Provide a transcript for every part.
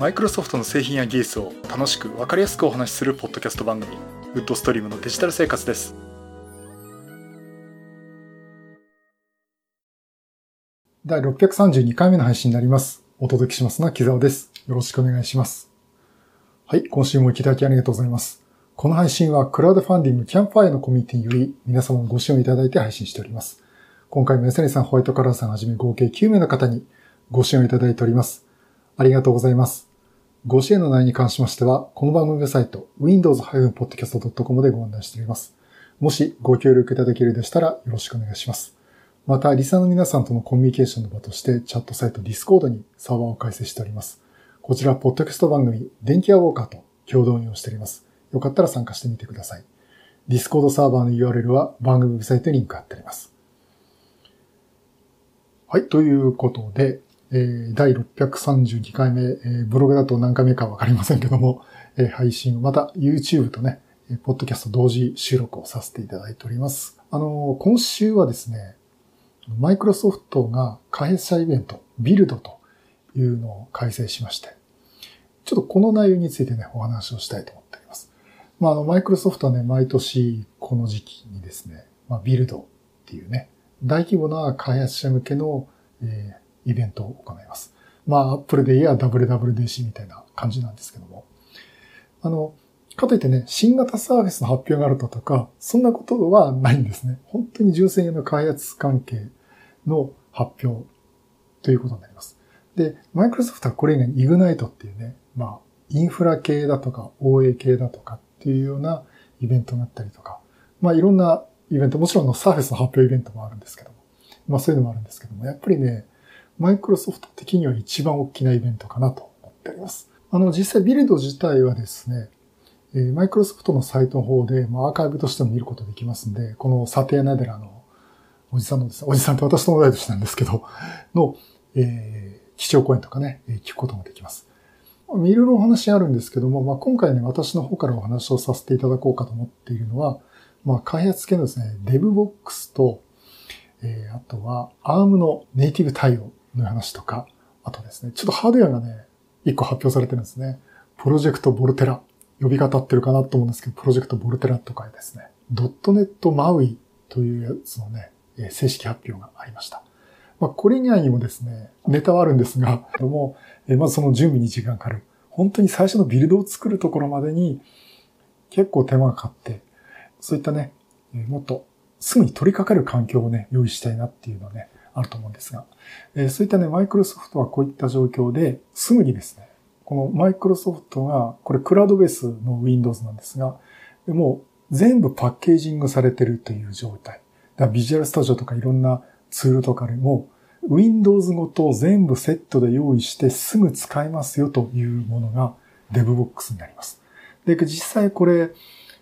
マイクロソフトの製品や技術を楽しく分かりやすくお話しするポッドキャスト番組ウッドストリームのデジタル生活です。第632回目の配信になります。お届けしますのは木沢です。よろしくお願いします。はい今週もいただきありがとうございます。この配信はクラウドファンディングキャンプファイアのコミュニティにより皆様のご支援をいただいて配信しております。今回もエサニさん、ホワイトカラーさんはじめ合計9名の方にご支援をいただいております。ありがとうございます。ご支援の内容に関しましては、この番組ウェブサイト、windows-podcast.com でご案内しております。もしご協力いただけるでしたらよろしくお願いします。また、リサの皆さんとのコミュニケーションの場として、チャットサイト Discord にサーバーを開設しております。こちら、ポッドキャスト番組、電気屋ウォーカーと共同運用しております。よかったら参加してみてください。Discord サーバーの URL は番組ウェブサイトにリンク貼ってあります。はい、ということで、えー、第632回目、えー、ブログだと何回目かわかりませんけども、えー、配信、また YouTube とね、ポッドキャスト同時収録をさせていただいております。あの、今週はですね、マイクロソフトが開発者イベント、ビルドというのを開催しまして、ちょっとこの内容についてね、お話をしたいと思っております。まあ、あの、マイクロソフトはね、毎年この時期にですね、まあ、ビルドっていうね、大規模な開発者向けの、えー、イベントを行います。まあ、アップルで言えば WWDC みたいな感じなんですけども。あの、かといってね、新型サービスの発表があるととか、そんなことはないんですね。本当に純正の開発関係の発表ということになります。で、マイクロソフトはこれ以外に Ignite っていうね、まあ、インフラ系だとか、OA 系だとかっていうようなイベントがあったりとか、まあいろんなイベント、もちろんのサーフェスの発表イベントもあるんですけども、まあそういうのもあるんですけども、やっぱりね、マイクロソフト的には一番大きなイベントかなと思っております。あの、実際ビルド自体はですね、マイクロソフトのサイトの方で、まあ、アーカイブとしても見ることできますんで、このサテア・ナデラのおじさんのですね、おじさんって私の同い年なんですけど、の、えー、基調講演とかね、聞くこともできます。いろいろお話あるんですけども、まあ、今回ね、私の方からお話をさせていただこうかと思っているのは、まあ、開発系のですね、DevBox と、えー、あとは ARM のネイティブ対応の話とか、あとですね、ちょっとハードウェアがね、一個発表されてるんですね。プロジェクトボルテラ。呼び方ってるかなと思うんですけど、プロジェクトボルテラとかですね、ドットネットマウイというやつのね、正式発表がありました。まあ、これ以外にもですね、ネタはあるんですが、もまずその準備に時間かかる。本当に最初のビルドを作るところまでに結構手間がかかって、そういったね、もっとすぐに取り掛かる環境をね、用意したいなっていうのはね、あると思うんですが、えそういったね、マイクロソフトはこういった状況で、すぐにですね、このマイクロソフトが、これクラウドベースの Windows なんですが、もう全部パッケージングされてるという状態。だからビジュアルスタジオとかいろんなツールとかでも、Windows ごと全部セットで用意してすぐ使えますよというものが DevBox になります。で、実際これ、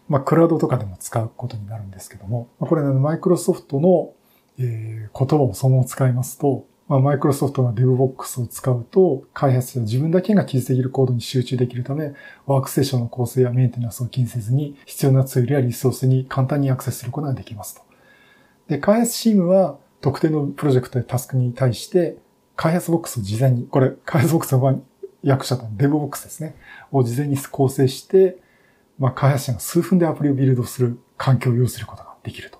まあ、クラウドとかでも使うことになるんですけども、これね、マイクロソフトの、えー、言葉をそのまま使いますと、まあ、マイクロソフトが DevBox を使うと、開発者自分だけが記述できるコードに集中できるため、ワークセッションの構成やメンテナンスを気にせずに、必要なツールやリソースに簡単にアクセスすることができますと。で、開発チームは特定のプロジェクトやタスクに対して、開発ボックスを事前に、これ、開発ボックスの訳者と DevBox ですね、を事前に構成して、まあ、開発者が数分でアプリをビルドする環境を要することができると。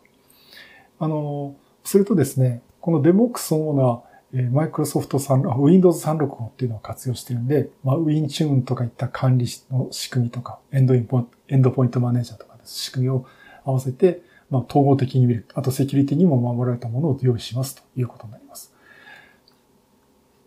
あの、するとですね、この DevOps そのものは、え、マイクロソフト3、Windows 365っていうのを活用してるんで、まあ、WinTune とかいった管理の仕組みとか、エンドインポエンドポイントマネージャーとか仕組みを合わせて、まあ、統合的に見る。あとセキュリティにも守られたものを用意しますということになります。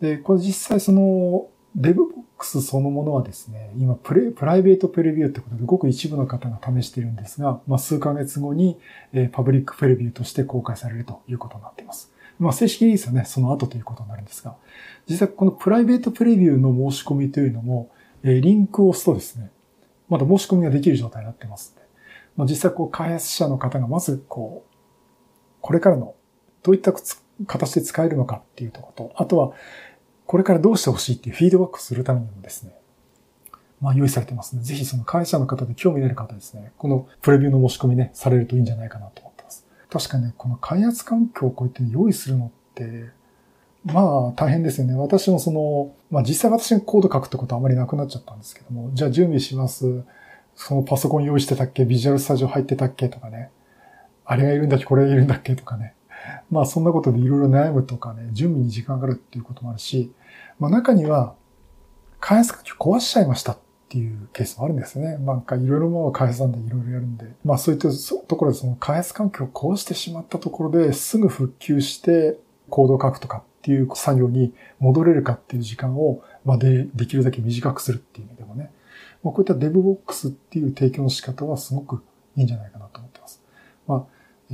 で、これ実際その DevBox そのものはですね、今プレ、プライベートプレビューってことでごく一部の方が試しているんですが、まあ、数ヶ月後に、えー、パブリックプレビューとして公開されるということになっています。まあ、正式リリースはね、その後ということになるんですが、実際このプライベートプレビューの申し込みというのも、えー、リンクを押すとですね、まだ申し込みができる状態になってますので、まあ、実際こう開発者の方がまずこう、これからのどういった形で使えるのかっていうとこと、あとは、これからどうしてほしいっていうフィードバックするためにもですね、まあ用意されてますので、ぜひその会社の方で興味のある方ですね、このプレビューの申し込みね、されるといいんじゃないかなと思ってます。確かね、この開発環境をこうやって用意するのって、まあ大変ですよね。私もその、まあ実際私がコード書くってことはあまりなくなっちゃったんですけども、じゃあ準備します。そのパソコン用意してたっけ？ビジュアルスタジオ入ってたっけ？とかね。あれがいるんだっけ？これがいるんだっけ？とかね。まあそんなことでいろいろ悩むとかね、準備に時間がかかるっていうこともあるし、まあ中には、開発環境壊しちゃいましたっていうケースもあるんですね。なんかいろいろもの開発なんでいろいろやるんで。まあそういったところでその開発環境を壊してしまったところですぐ復旧してコードを書くとかっていう作業に戻れるかっていう時間を、ま、で、できるだけ短くするっていう意味でもね、まあ、こういった DevBox っていう提供の仕方はすごくいいんじゃないかなと思ってます。まあ、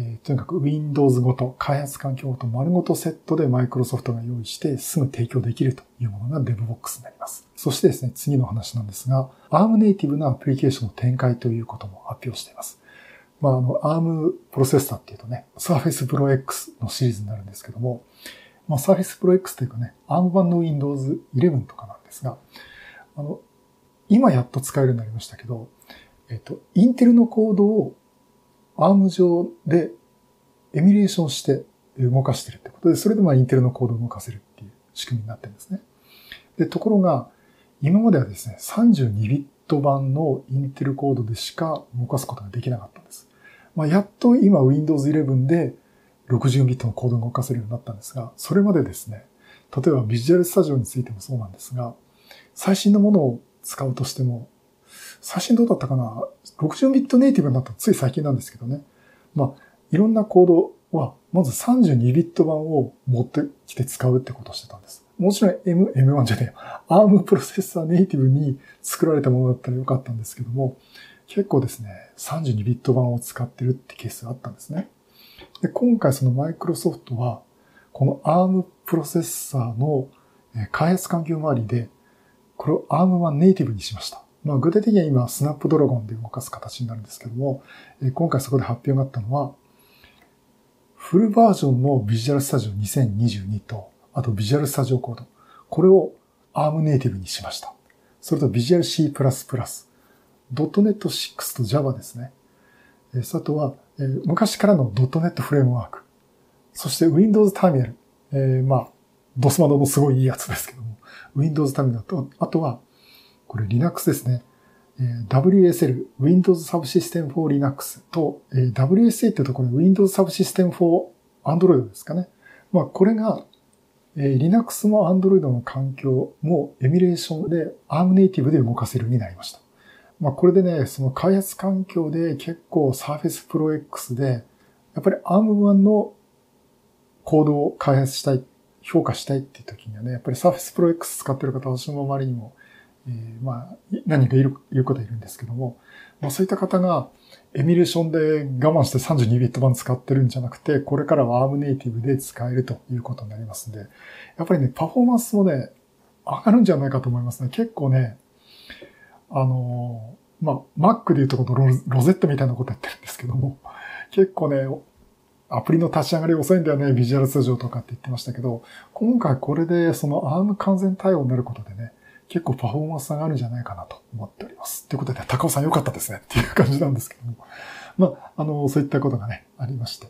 えー、とにかく Windows ごと、開発環境ごと丸ごとセットで Microsoft が用意してすぐ提供できるというものが DevBox になります。そしてですね、次の話なんですが、ARM ネイティブなアプリケーションの展開ということも発表しています。まあ、あの、ARM プロセッサーっていうとね、Surface Pro X のシリーズになるんですけども、まあ、Surface Pro X というかね、ARM 版の Windows 11とかなんですが、あの、今やっと使えるようになりましたけど、えっと、インテルのコードを ARM 上でエミュレーションして動かしてるってことで、それでまあインテルのコードを動かせるっていう仕組みになってるんですね。で、ところが、今まではですね、32ビット版のインテルコードでしか動かすことができなかったんです。まあ、やっと今 Windows 11で60ビットのコードを動かせるようになったんですが、それまでですね、例えばビジュアルスタジオについてもそうなんですが、最新のものを使うとしても、最新どうだったかな ?60 ビットネイティブになったつい最近なんですけどね。まあ、いろんなコードは、まず32ビット版を持ってきて使うってことをしてたんです。もちろん M、M1 じゃねえ ARM プロセッサーネイティブに作られたものだったらよかったんですけども、結構ですね、32ビット版を使ってるってケースがあったんですね。で、今回そのマイクロソフトは、この ARM プロセッサーの開発環境周りで、これを ARM 版ネイティブにしました。まあ、具体的には今、スナップドラゴンで動かす形になるんですけども、今回そこで発表があったのは、フルバージョンのビジュアルスタジオ2022と、あとビジュアルスタジオコード。これを ARM ネイティブにしました。それとビジュアル C++、.NET 6と Java ですね。あとは、昔からの .NET フレームワーク。そして Windows ターミナル。えー、まあ、ドスマドのすごいいいやつですけども。Windows ターミナルと、あとは、これ Linux ですね。WSL、Windows Subsystem for Linux と、WSA っていうところ Windows Subsystem for Android ですかね。まあ、これが、Linux も Android の環境もエミュレーションで ARM ネイティブで動かせるようになりました。まあこれでね、その開発環境で結構 Surface Pro X で、やっぱり ARM 版のコードを開発したい、評価したいっていう時にはね、やっぱり Surface Pro X 使ってる方、私の周りにも、えー、まあ、何人かいる、いる方いるんですけども、まあそういった方が、エミュレーションで我慢して32ビット版使ってるんじゃなくて、これからは ARM ネイティブで使えるということになりますんで、やっぱりね、パフォーマンスもね、上がるんじゃないかと思いますね。結構ね、あの、まあ、Mac でいうとこのロゼットみたいなことやってるんですけども、結構ね、アプリの立ち上がり遅いんだよね、ビジュアルスタジオとかって言ってましたけど、今回これでその ARM 完全対応になることでね、結構パフォーマンスがあるんじゃないかなと思っております。ということで、高尾さん良かったですねっていう感じなんですけども。まあ、あの、そういったことがね、ありまして。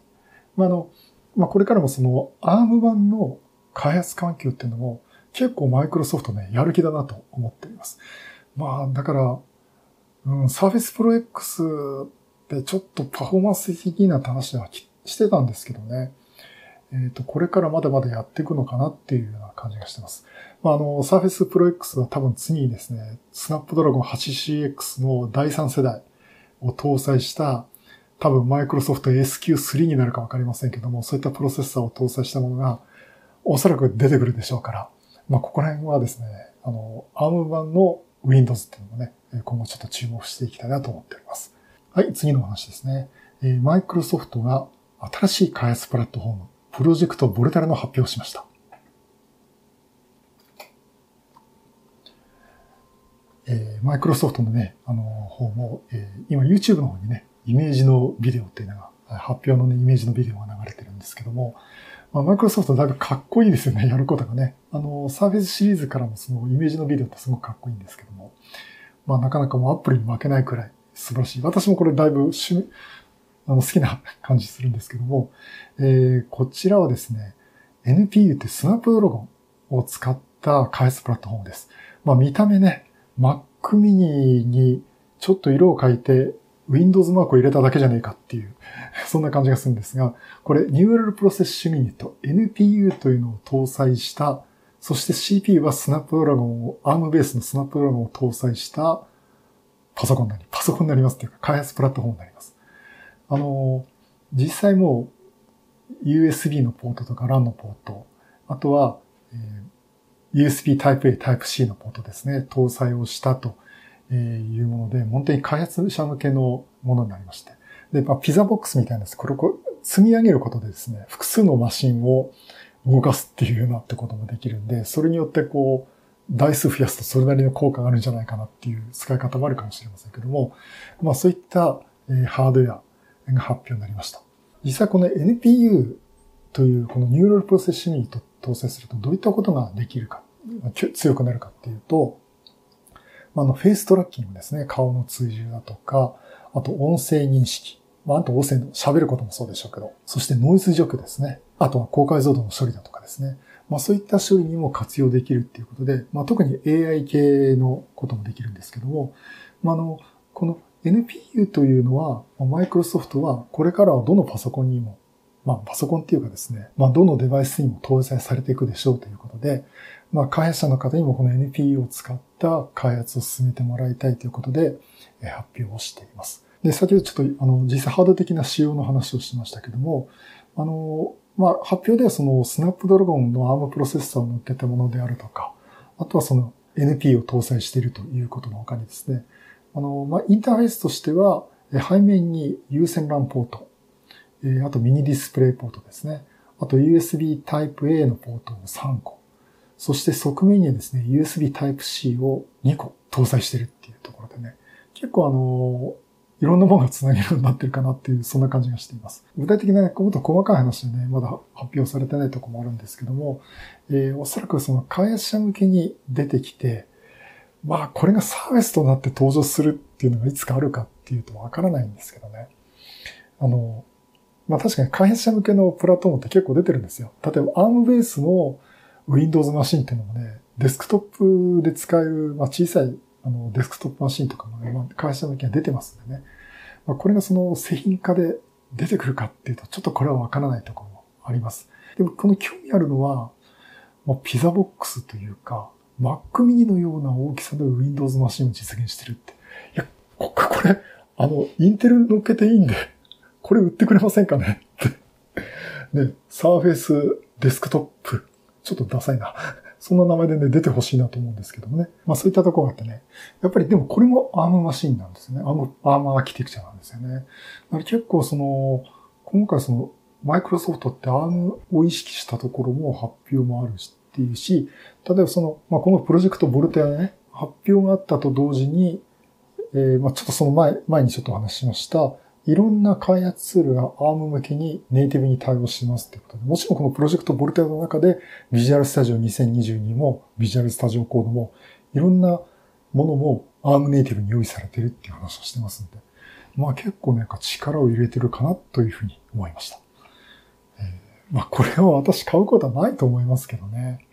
まあ、あの、まあ、これからもその ARM 版の開発環境っていうのも結構マイクロソフトね、やる気だなと思っています。まあ、だから、うん、Surface Pro X ってちょっとパフォーマンス的な話はしてたんですけどね。えっ、ー、と、これからまだまだやっていくのかなっていうような感じがしてます。まあ、あの、Surface Pro X は多分次にですね、Snapdragon 8CX の第3世代を搭載した多分 Microsoft SQ3 になるかわかりませんけども、そういったプロセッサーを搭載したものがおそらく出てくるでしょうから、まあ、ここら辺はですね、あの、ARM 版の Windows っていうのもね、今後ちょっと注目していきたいなと思っております。はい、次の話ですね。マイクロソフトが新しい開発プラットフォーム、プロジェクトボルタラの発表をしました。えー、マイクロソフトのね、あの、方も、えー、今 YouTube の方にね、イメージのビデオっていうのが、発表のね、イメージのビデオが流れてるんですけども、まあ、マイクロソフトだいぶかっこいいですよね、やることがね。あの、サーフェスシリーズからもそのイメージのビデオってすごくかっこいいんですけども、まあなかなかもうアップルに負けないくらい素晴らしい。私もこれだいぶ趣、あの好きな感じするんですけども、えー、こちらはですね、NPU ってスナップドラゴンを使った開発プラットフォームです。まあ見た目ね、Mac mini にちょっと色を変えて Windows マークを入れただけじゃねえかっていう、そんな感じがするんですが、これ、ニューラルプロセッシュユニット、NPU というのを搭載した、そして CPU はスナップドラゴンを、ARM ベースのスナップドラゴンを搭載したパソコンになり、パソコンになりますっていうか、開発プラットフォームになります。あの、実際もう USB のポートとか LAN のポート、あとは、えー、USB Type-A、Type-C のポートですね、搭載をしたというもので、本当に開発者向けのものになりまして。で、まあ、ピザボックスみたいなです。これを積み上げることでですね、複数のマシンを動かすっていうようなってこともできるんで、それによってこう、台数増やすとそれなりの効果があるんじゃないかなっていう使い方もあるかもしれませんけども、まあそういった、ハードウェアが発表になりました。実際この NPU というこのニューラルプロセッシングに搭載するとどういったことができるか、強くなるかっていうと、あ、のフェイストラッキングですね。顔の追従だとか、あと音声認識。まあ、あと音声の喋ることもそうでしょうけど、そしてノイズ除去ですね。あとは高解像度の処理だとかですね。まあそういった処理にも活用できるっていうことで、まあ特に AI 系のこともできるんですけども、まああの、この NPU というのは、マイクロソフトはこれからはどのパソコンにも、まあパソコンっていうかですね、まあどのデバイスにも搭載されていくでしょうということで、まあ開発者の方にもこの NPU を使った開発を進めてもらいたいということで、発表をしています。で、先ほどちょっとあの実際ハード的な仕様の話をしましたけども、あの、まあ、発表ではそのスナップドラゴンの ARM プロセッサーを乗っけたものであるとか、あとはその NP を搭載しているということの他にですね、あの、まあ、インターフェースとしては、背面に有線 LAN ポート、えあとミニディスプレイポートですね。あと USB Type-A のポートを3個。そして側面にはですね、USB Type-C を2個搭載してるっていうところでね、結構あの、いろんなものが繋げるようになってるかなっていう、そんな感じがしています。具体的な、ね、もっと細かい話でね、まだ発表されてないとこもあるんですけども、えー、おそらくその開発者向けに出てきて、まあ、これがサービスとなって登場するっていうのがいつかあるかっていうとわからないんですけどね。あの、まあ確かに開発者向けのプラットフォームって結構出てるんですよ。例えば ARM ベースの Windows マシンっていうのもね、デスクトップで使える、まあ、小さいあの、デスクトップマシンとかもね、まあ、会社向けに出てますんでね。まあ、これがその製品化で出てくるかっていうと、ちょっとこれはわからないところもあります。でも、この興味あるのは、まあ、ピザボックスというか、Mac mini のような大きさの Windows マシンを実現してるって。いや、これ、あの、インテル乗っけていいんで、これ売ってくれませんかね？って。ね、サーフェイスデスクトップ。ちょっとダサいな。そんな名前でね、出てほしいなと思うんですけどもね。まあそういったところがあってね。やっぱりでもこれもアームマシンなんですよね。アーム、アームアーキテクチャなんですよね。結構その、今回その、マイクロソフトってアームを意識したところも発表もあるしっていうし、例えばその、まあこのプロジェクトボルテアね、発表があったと同時に、えー、まあちょっとその前、前にちょっとお話ししました、いろんな開発ツールが ARM 向けにネイティブに対応しますってことで、もちろんこのプロジェクトボルテアの中で、ビジュアルスタジオ2022も、ビジュアルスタジオコードも、いろんなものも ARM ネイティブに用意されてるっていう話をしてますんで、まあ結構ね、力を入れてるかなというふうに思いました。えー、まあこれは私買うことはないと思いますけどね。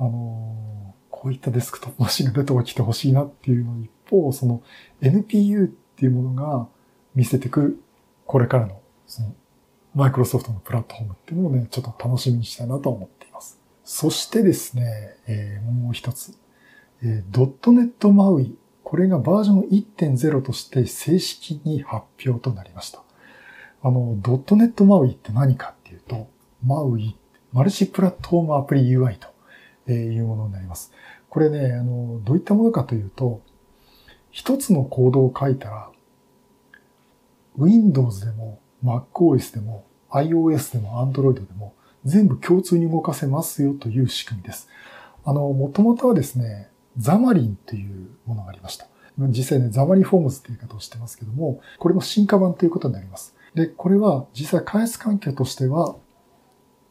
あの、こういったデスクトップマシンが出てきてほしいなっていうの一方、その NPU っていうものが、見せてく、これからの、その、マイクロソフトのプラットフォームっていうのをね、ちょっと楽しみにしたいなと思っています。そしてですね、えー、もう一つ、えー、.NET MAUI。これがバージョン1.0として正式に発表となりました。あの、.NET MAUI って何かっていうと、MAUI、マルチプラットフォームアプリ UI とえいうものになります。これね、あの、どういったものかというと、一つのコードを書いたら、Windows でも MacOS でも iOS でも Android でも全部共通に動かせますよという仕組みです。あの、もともとはですね、ザマリンというものがありました。実際ね、ザマリフォームズっていう言い方をしてますけども、これも進化版ということになります。で、これは実際開発環境としては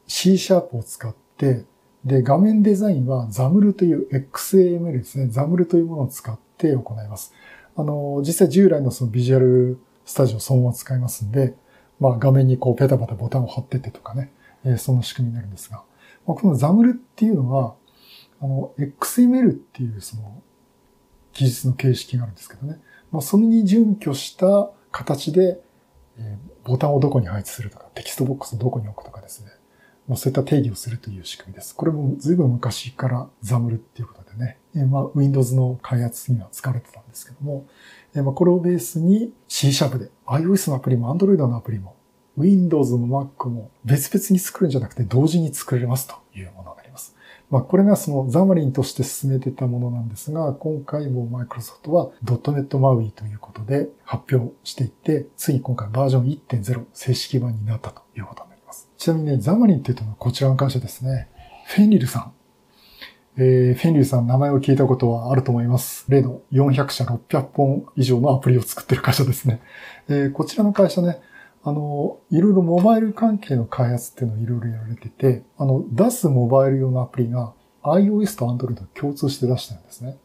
C シャープを使って、で、画面デザインは ZAML という XAML ですね。ZAML というものを使って行います。あの、実際従来のそのビジュアルスタジオそのまま使いますんで、まあ画面にこうペタペタボタンを貼っててとかね、えー、その仕組みになるんですが、まあ、この ZAML っていうのは、あの、XML っていうその記述の形式があるんですけどね。まあ、それに準拠した形で、えボタンをどこに配置するとか、テキストボックスをどこに置くとかですね。ま、そういった定義をするという仕組みです。これも随分昔から ZAML っていうことでね、えまあ、Windows の開発には使われてたんですけども、えまあ、これをベースに C シャープで iOS のアプリも Android のアプリも Windows も Mac も別々に作るんじゃなくて同時に作れますというものになります。まあ、これがそのザマリンとして進めてたものなんですが、今回もマイクロソフトは .NET MAUI ということで発表していって、ついに今回バージョン1.0正式版になったということ。ちなみにね、ザマリンっていうとこちらの会社ですね。フェンリルさん。えー、フェンリルさん名前を聞いたことはあると思います。例の400社600本以上のアプリを作ってる会社ですね。えー、こちらの会社ね、あの、いろいろモバイル関係の開発っていうのをいろいろやられてて、あの、出すモバイル用のアプリが iOS と Android 共通して出してるんですね。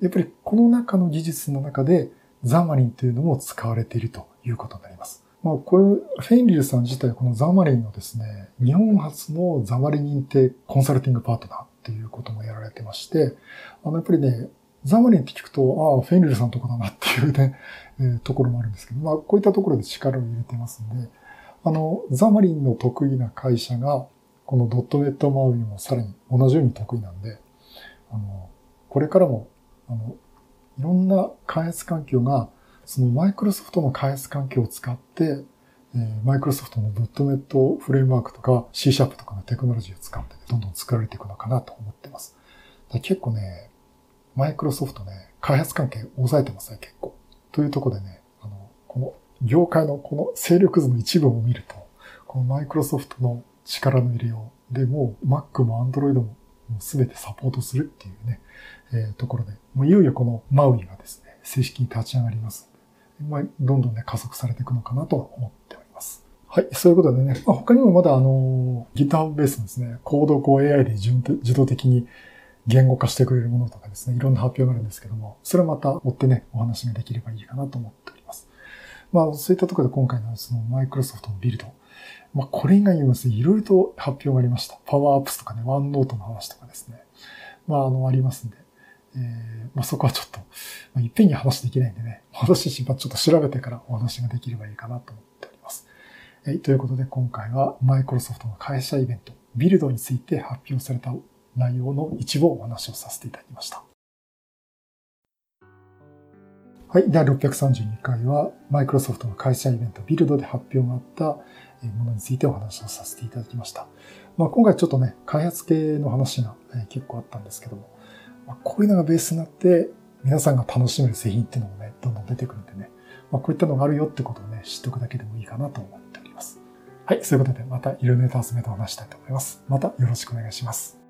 やっぱりこの中の技術の中でザマリンというのも使われているということになります。まあ、これ、フェインリルさん自体このザマリンのですね、日本初のザマリン認定コンサルティングパートナーっていうこともやられてまして、あの、やっぱりね、ザマリンって聞くと、ああ、フェンリルさんとこだなっていうね、えー、ところもあるんですけど、まあ、こういったところで力を入れてますんで、あの、ザマリンの得意な会社が、このドットネット周りもさらに同じように得意なんで、あの、これからも、あの、いろんな開発環境が、そのマイクロソフトの開発環境を使って、マイクロソフトのドットネットフレームワークとか C シャープとかのテクノロジーを使って、どんどん作られていくのかなと思ってます。結構ね、マイクロソフトね、開発関係抑えてますね、結構。というところでね、あの、この業界のこの勢力図の一部を見ると、このマイクロソフトの力の入れようでもう Mac も Android もすべてサポートするっていうね、えー、ところで、もういよいよこの MAUI がですね、正式に立ち上がります、まあ、どんどんね、加速されていくのかなと思っております。はい。そういうことでね、まあ、他にもまだあの、GitHub ベースのですね、コードをこう AI で自動的に言語化してくれるものとかですね、いろんな発表があるんですけども、それはまた追ってね、お話ができればいいかなと思っております。まあ、そういったところで今回のそのマイクロソフトのビルド、まあ、これ以外にもですね、いろいろと発表がありました。パワーアップスとかね、ワンノートの話とかですね。まあ、あの、ありますんで。えー、まあ、そこはちょっと、まあ、いっぺんに話できないんでね、私自身はちょっと調べてからお話ができればいいかなと思っております。えー、ということで、今回はマイクロソフトの会社イベント、ビルドについて発表された内容の一部をお話をさせていただきました。はい。第632回は、マイクロソフトの会社イベントビルドで発表があったものについてお話をさせていただきました。まあ、今回ちょっとね、開発系の話が結構あったんですけども、まあ、こういうのがベースになって、皆さんが楽しめる製品っていうのもね、どんどん出てくるんでね、まあ、こういったのがあるよってことをね、知っておくだけでもいいかなと思っております。はい。そういうことで、またいろいろネタ集めてお話したいと思います。またよろしくお願いします。